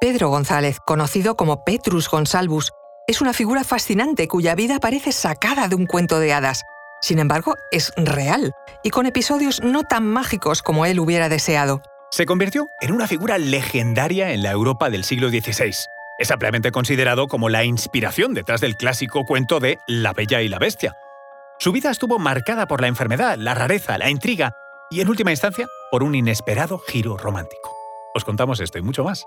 Pedro González, conocido como Petrus Gonsalvus, es una figura fascinante cuya vida parece sacada de un cuento de hadas. Sin embargo, es real y con episodios no tan mágicos como él hubiera deseado. Se convirtió en una figura legendaria en la Europa del siglo XVI. Es ampliamente considerado como la inspiración detrás del clásico cuento de La Bella y la Bestia. Su vida estuvo marcada por la enfermedad, la rareza, la intriga y, en última instancia, por un inesperado giro romántico. Os contamos esto y mucho más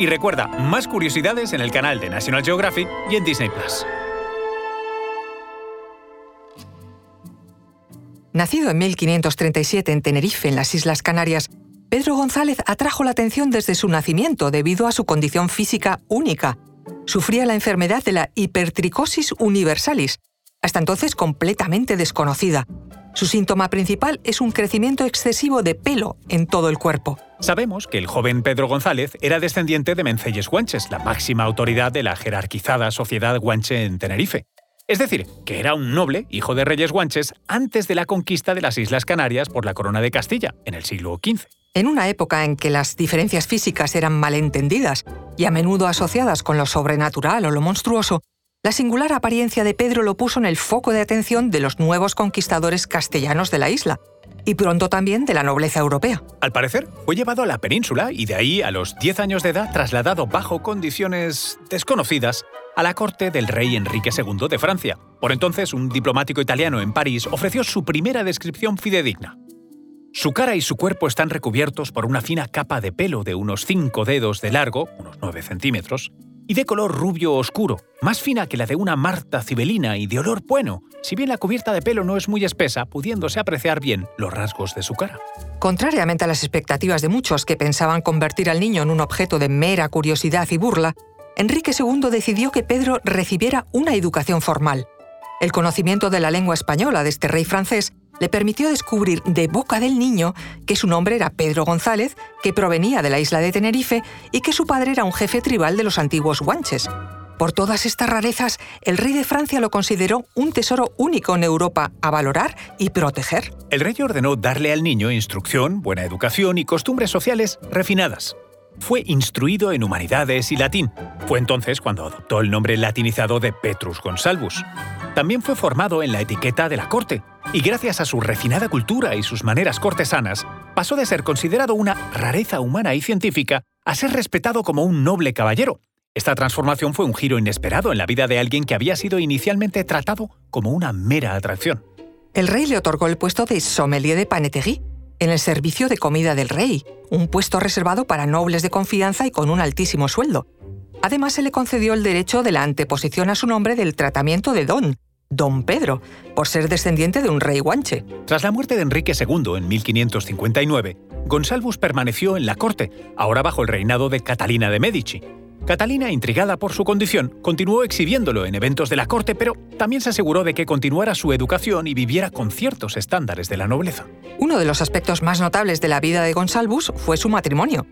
y recuerda, más curiosidades en el canal de National Geographic y en Disney Plus. Nacido en 1537 en Tenerife, en las Islas Canarias, Pedro González atrajo la atención desde su nacimiento debido a su condición física única. Sufría la enfermedad de la hipertricosis universalis, hasta entonces completamente desconocida. Su síntoma principal es un crecimiento excesivo de pelo en todo el cuerpo. Sabemos que el joven Pedro González era descendiente de Menceyes Guanches, la máxima autoridad de la jerarquizada sociedad guanche en Tenerife. Es decir, que era un noble, hijo de reyes guanches, antes de la conquista de las Islas Canarias por la corona de Castilla, en el siglo XV. En una época en que las diferencias físicas eran malentendidas y a menudo asociadas con lo sobrenatural o lo monstruoso, la singular apariencia de Pedro lo puso en el foco de atención de los nuevos conquistadores castellanos de la isla, y pronto también de la nobleza europea. Al parecer, fue llevado a la península y de ahí, a los 10 años de edad, trasladado bajo condiciones desconocidas a la corte del rey Enrique II de Francia. Por entonces, un diplomático italiano en París ofreció su primera descripción fidedigna. Su cara y su cuerpo están recubiertos por una fina capa de pelo de unos 5 dedos de largo, unos 9 centímetros, y de color rubio oscuro, más fina que la de una Marta cibelina y de olor bueno, si bien la cubierta de pelo no es muy espesa, pudiéndose apreciar bien los rasgos de su cara. Contrariamente a las expectativas de muchos que pensaban convertir al niño en un objeto de mera curiosidad y burla, Enrique II decidió que Pedro recibiera una educación formal. El conocimiento de la lengua española de este rey francés le permitió descubrir de boca del niño que su nombre era Pedro González, que provenía de la isla de Tenerife y que su padre era un jefe tribal de los antiguos guanches. Por todas estas rarezas, el rey de Francia lo consideró un tesoro único en Europa a valorar y proteger. El rey ordenó darle al niño instrucción, buena educación y costumbres sociales refinadas. Fue instruido en humanidades y latín. Fue entonces cuando adoptó el nombre latinizado de Petrus Gonsalvus. También fue formado en la etiqueta de la corte, y gracias a su refinada cultura y sus maneras cortesanas, pasó de ser considerado una rareza humana y científica a ser respetado como un noble caballero. Esta transformación fue un giro inesperado en la vida de alguien que había sido inicialmente tratado como una mera atracción. El rey le otorgó el puesto de sommelier de paneterie, en el servicio de comida del rey, un puesto reservado para nobles de confianza y con un altísimo sueldo. Además, se le concedió el derecho de la anteposición a su nombre del tratamiento de don, Don Pedro, por ser descendiente de un rey guanche. Tras la muerte de Enrique II en 1559, Gonsalvus permaneció en la corte, ahora bajo el reinado de Catalina de Medici. Catalina, intrigada por su condición, continuó exhibiéndolo en eventos de la corte, pero también se aseguró de que continuara su educación y viviera con ciertos estándares de la nobleza. Uno de los aspectos más notables de la vida de Gonsalvus fue su matrimonio.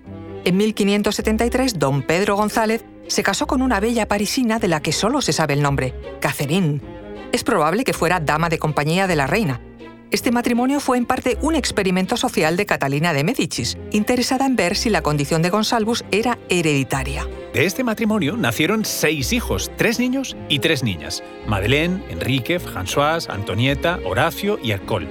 En 1573, don Pedro González se casó con una bella parisina de la que solo se sabe el nombre, Catherine. Es probable que fuera dama de compañía de la reina. Este matrimonio fue en parte un experimento social de Catalina de Médicis, interesada en ver si la condición de Gonsalvus era hereditaria. De este matrimonio nacieron seis hijos, tres niños y tres niñas: Madeleine, Enrique, François, Antonieta, Horacio y Ercole.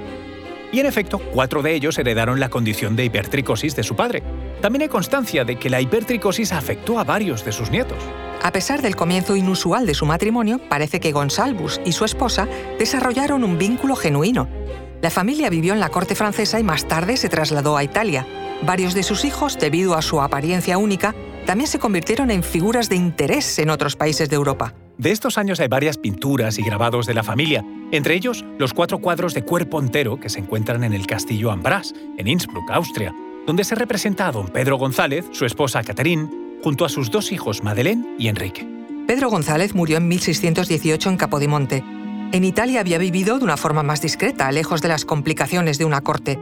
Y en efecto, cuatro de ellos heredaron la condición de hipertricosis de su padre. También hay constancia de que la hipertricosis afectó a varios de sus nietos. A pesar del comienzo inusual de su matrimonio, parece que Gonsalvus y su esposa desarrollaron un vínculo genuino. La familia vivió en la corte francesa y más tarde se trasladó a Italia. Varios de sus hijos, debido a su apariencia única, también se convirtieron en figuras de interés en otros países de Europa. De estos años hay varias pinturas y grabados de la familia, entre ellos los cuatro cuadros de cuerpo entero que se encuentran en el castillo Ambras, en Innsbruck, Austria, donde se representa a don Pedro González, su esposa Catherine, junto a sus dos hijos Madeleine y Enrique. Pedro González murió en 1618 en Capodimonte. En Italia había vivido de una forma más discreta, lejos de las complicaciones de una corte.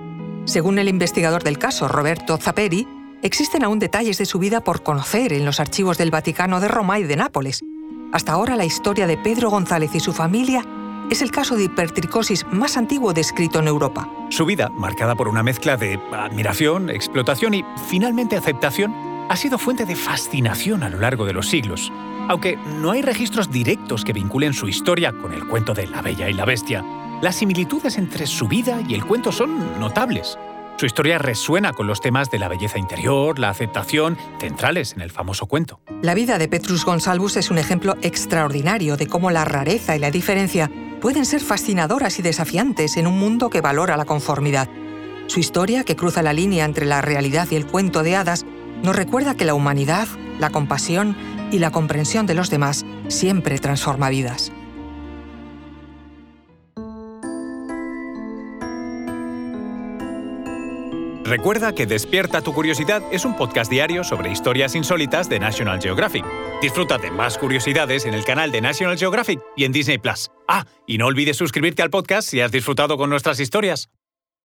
Según el investigador del caso, Roberto Zaperi, existen aún detalles de su vida por conocer en los archivos del Vaticano de Roma y de Nápoles. Hasta ahora la historia de Pedro González y su familia es el caso de hipertricosis más antiguo descrito en Europa. Su vida, marcada por una mezcla de admiración, explotación y finalmente aceptación, ha sido fuente de fascinación a lo largo de los siglos. Aunque no hay registros directos que vinculen su historia con el cuento de La Bella y la Bestia, las similitudes entre su vida y el cuento son notables. Su historia resuena con los temas de la belleza interior, la aceptación, centrales en el famoso cuento. La vida de Petrus Gonsalvus es un ejemplo extraordinario de cómo la rareza y la diferencia pueden ser fascinadoras y desafiantes en un mundo que valora la conformidad. Su historia, que cruza la línea entre la realidad y el cuento de hadas, nos recuerda que la humanidad, la compasión y la comprensión de los demás siempre transforma vidas. Recuerda que Despierta tu Curiosidad es un podcast diario sobre historias insólitas de National Geographic. Disfruta de más curiosidades en el canal de National Geographic y en Disney Plus. Ah, y no olvides suscribirte al podcast si has disfrutado con nuestras historias.